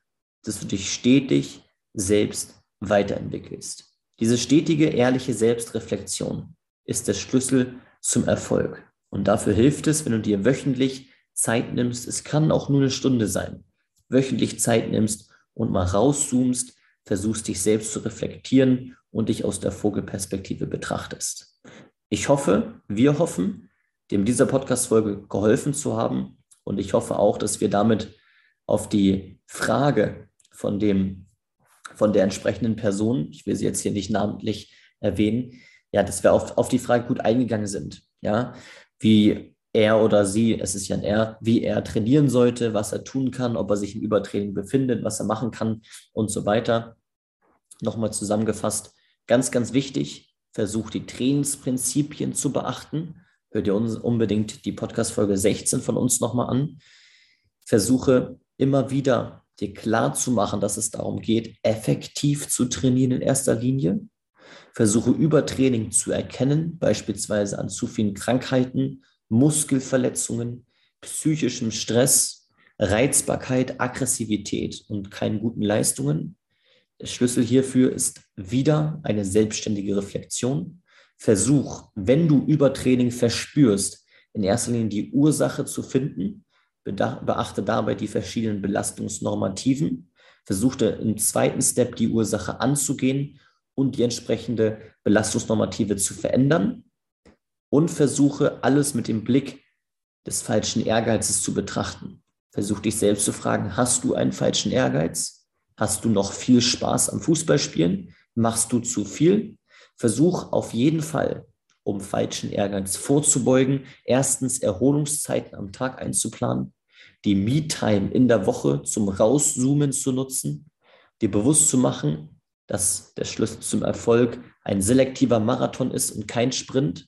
dass du dich stetig selbst weiterentwickelst. Diese stetige, ehrliche Selbstreflexion ist der Schlüssel zum Erfolg. Und dafür hilft es, wenn du dir wöchentlich Zeit nimmst, es kann auch nur eine Stunde sein, wöchentlich Zeit nimmst und mal rauszoomst, versuchst dich selbst zu reflektieren und dich aus der Vogelperspektive betrachtest. Ich hoffe, wir hoffen, dem dieser Podcast-Folge geholfen zu haben. Und ich hoffe auch, dass wir damit auf die Frage von dem, von der entsprechenden Person, ich will sie jetzt hier nicht namentlich erwähnen, ja, dass wir auf, auf die Frage gut eingegangen sind. Ja, wie er oder sie, es ist ja ein er, wie er trainieren sollte, was er tun kann, ob er sich im Übertraining befindet, was er machen kann und so weiter. Nochmal zusammengefasst, ganz, ganz wichtig, versucht die Trainingsprinzipien zu beachten hör dir unbedingt die Podcast-Folge 16 von uns nochmal an. Versuche immer wieder dir klar zu machen, dass es darum geht, effektiv zu trainieren in erster Linie. Versuche Übertraining zu erkennen, beispielsweise an zu vielen Krankheiten, Muskelverletzungen, psychischem Stress, Reizbarkeit, Aggressivität und keinen guten Leistungen. Der Schlüssel hierfür ist wieder eine selbstständige Reflexion. Versuch, wenn du Übertraining verspürst, in erster Linie die Ursache zu finden. Beachte dabei die verschiedenen Belastungsnormativen. Versuche im zweiten Step die Ursache anzugehen und die entsprechende Belastungsnormative zu verändern. Und versuche alles mit dem Blick des falschen Ehrgeizes zu betrachten. Versuch dich selbst zu fragen, hast du einen falschen Ehrgeiz? Hast du noch viel Spaß am Fußballspielen? Machst du zu viel? Versuch auf jeden Fall, um falschen Ehrgeiz vorzubeugen, erstens Erholungszeiten am Tag einzuplanen, die Me-Time in der Woche zum Rauszoomen zu nutzen, dir bewusst zu machen, dass der Schlüssel zum Erfolg ein selektiver Marathon ist und kein Sprint.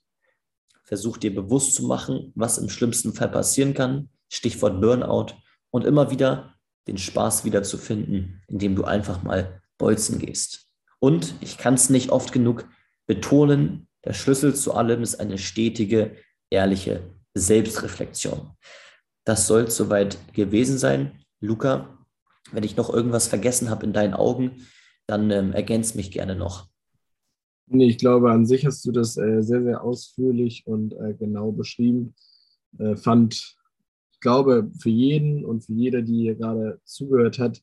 Versuch dir bewusst zu machen, was im schlimmsten Fall passieren kann, Stichwort Burnout, und immer wieder den Spaß wiederzufinden, indem du einfach mal bolzen gehst. Und ich kann es nicht oft genug betonen, der Schlüssel zu allem ist eine stetige, ehrliche Selbstreflexion. Das soll soweit gewesen sein. Luca, wenn ich noch irgendwas vergessen habe in deinen Augen, dann ähm, ergänz mich gerne noch. Nee, ich glaube, an sich hast du das äh, sehr, sehr ausführlich und äh, genau beschrieben. Äh, fand, ich glaube, für jeden und für jede, die hier gerade zugehört hat,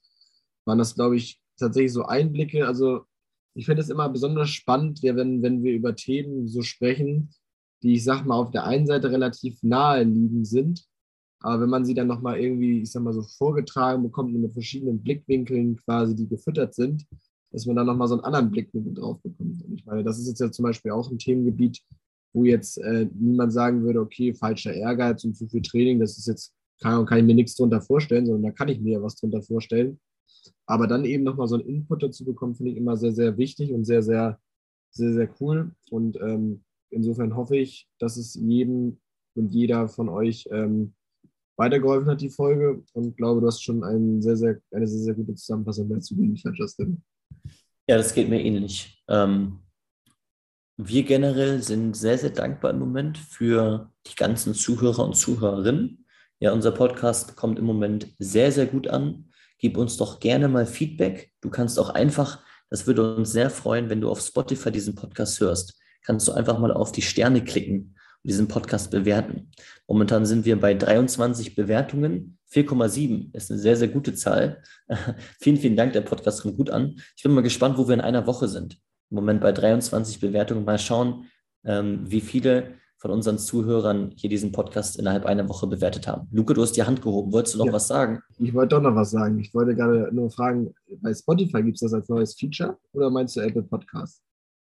waren das, glaube ich, tatsächlich so Einblicke. Also ich finde es immer besonders spannend, wenn, wenn wir über Themen so sprechen, die, ich sag mal, auf der einen Seite relativ nahe liegen sind, aber wenn man sie dann nochmal irgendwie, ich sag mal, so vorgetragen bekommt mit verschiedenen Blickwinkeln quasi, die gefüttert sind, dass man dann nochmal so einen anderen Blickwinkel drauf bekommt. Und ich meine, das ist jetzt ja zum Beispiel auch ein Themengebiet, wo jetzt äh, niemand sagen würde, okay, falscher Ehrgeiz und zu viel Training, das ist jetzt, kann, kann ich mir nichts drunter vorstellen, sondern da kann ich mir ja was drunter vorstellen. Aber dann eben nochmal so einen Input dazu bekommen, finde ich immer sehr, sehr wichtig und sehr, sehr, sehr, sehr cool. Und ähm, insofern hoffe ich, dass es jedem und jeder von euch ähm, weitergeholfen hat, die Folge. Und glaube, du hast schon sehr, sehr, eine sehr, sehr gute Zusammenfassung dazu geliefert, Justin. Ja, das geht mir ähnlich. Ähm, wir generell sind sehr, sehr dankbar im Moment für die ganzen Zuhörer und Zuhörerinnen. Ja, unser Podcast kommt im Moment sehr, sehr gut an. Gib uns doch gerne mal Feedback. Du kannst auch einfach, das würde uns sehr freuen, wenn du auf Spotify diesen Podcast hörst, kannst du einfach mal auf die Sterne klicken diesen Podcast bewerten. Momentan sind wir bei 23 Bewertungen. 4,7 ist eine sehr, sehr gute Zahl. vielen, vielen Dank. Der Podcast kommt gut an. Ich bin mal gespannt, wo wir in einer Woche sind. Im Moment bei 23 Bewertungen. Mal schauen, ähm, wie viele von unseren Zuhörern hier diesen Podcast innerhalb einer Woche bewertet haben. Luke, du hast die Hand gehoben. Wolltest du noch ja. was sagen? Ich wollte doch noch was sagen. Ich wollte gerade nur fragen, bei Spotify gibt es das als neues Feature oder meinst du Apple Podcast?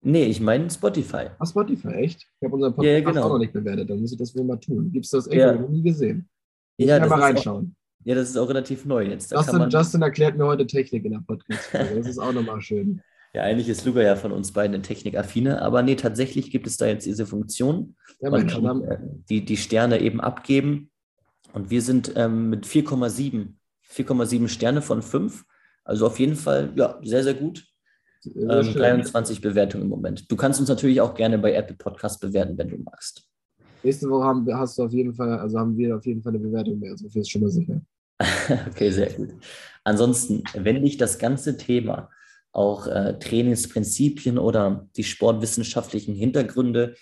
Nee, ich meine Spotify. Ach, Spotify, echt? Ich habe unseren Podcast ja, genau. auch noch nicht bewertet. Dann muss ich das wohl mal tun. Gibt es das echt? Ja. Noch nie gesehen. Ich ja, mal reinschauen. Auch, ja, das ist auch relativ neu jetzt. Da Justin, Justin erklärt mir heute Technik in der podcast. Das ist auch nochmal schön. Ja, eigentlich ist Luca ja von uns beiden eine Technikaffine, aber nee, tatsächlich gibt es da jetzt diese Funktion. Ja, Man kann äh, die, die Sterne eben abgeben. Und wir sind ähm, mit 4,7, 4,7 Sterne von 5. Also auf jeden Fall, ja, sehr, sehr gut. Ähm, 23 Bewertungen im Moment. Du kannst uns natürlich auch gerne bei Apple Podcast bewerten, wenn du magst. Nächste Woche haben, hast du auf jeden Fall, also haben wir auf jeden Fall eine Bewertung mehr, so viel ist schon mal sicher. okay, sehr gut. Ansonsten, wenn dich das ganze Thema auch äh, Trainingsprinzipien oder die sportwissenschaftlichen Hintergründe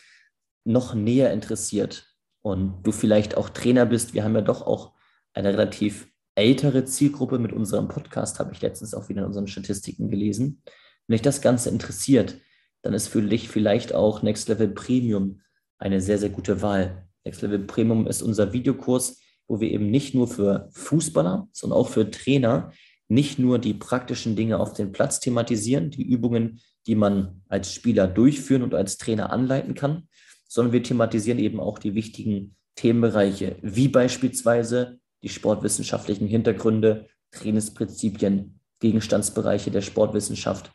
noch näher interessiert und du vielleicht auch Trainer bist, wir haben ja doch auch eine relativ ältere Zielgruppe mit unserem Podcast, habe ich letztens auch wieder in unseren Statistiken gelesen. Wenn dich das Ganze interessiert, dann ist für dich vielleicht auch Next Level Premium eine sehr, sehr gute Wahl. Next Level Premium ist unser Videokurs, wo wir eben nicht nur für Fußballer, sondern auch für Trainer nicht nur die praktischen Dinge auf dem Platz thematisieren, die Übungen, die man als Spieler durchführen und als Trainer anleiten kann, sondern wir thematisieren eben auch die wichtigen Themenbereiche, wie beispielsweise die sportwissenschaftlichen Hintergründe, Trainingsprinzipien, Gegenstandsbereiche der Sportwissenschaft,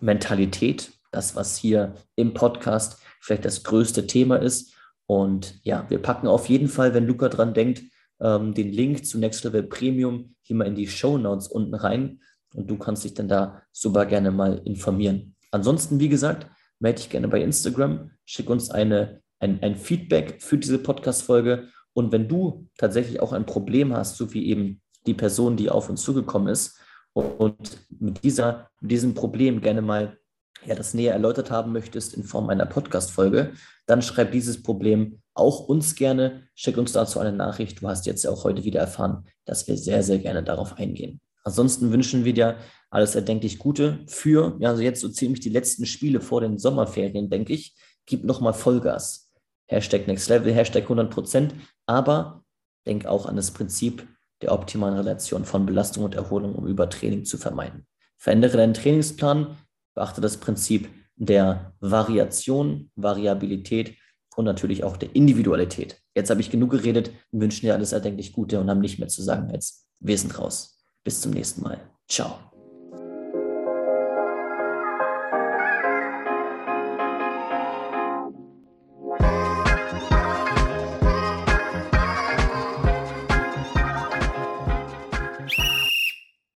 Mentalität, das, was hier im Podcast vielleicht das größte Thema ist. Und ja, wir packen auf jeden Fall, wenn Luca dran denkt, ähm, den Link zu Next Level Premium hier mal in die Show Notes unten rein und du kannst dich dann da super gerne mal informieren. Ansonsten, wie gesagt, melde dich gerne bei Instagram, schick uns eine, ein, ein Feedback für diese Podcast-Folge und wenn du tatsächlich auch ein Problem hast, so wie eben die Person, die auf uns zugekommen ist und mit, dieser, mit diesem Problem gerne mal ja, das näher erläutert haben möchtest in Form einer Podcast-Folge, dann schreib dieses Problem auch uns gerne. Schick uns dazu eine Nachricht. Du hast jetzt ja auch heute wieder erfahren, dass wir sehr, sehr gerne darauf eingehen. Ansonsten wünschen wir dir alles erdenklich Gute für, ja, also jetzt so ziemlich die letzten Spiele vor den Sommerferien, denke ich. Gib nochmal Vollgas. Hashtag Next Level, Hashtag 100 Prozent. Aber denk auch an das Prinzip der optimalen Relation von Belastung und Erholung, um Übertraining zu vermeiden. Verändere deinen Trainingsplan, beachte das Prinzip der Variation, Variabilität und natürlich auch der Individualität. Jetzt habe ich genug geredet und wünschen dir alles erdenklich Gute und haben nicht mehr zu sagen als wir sind raus. Bis zum nächsten Mal. Ciao.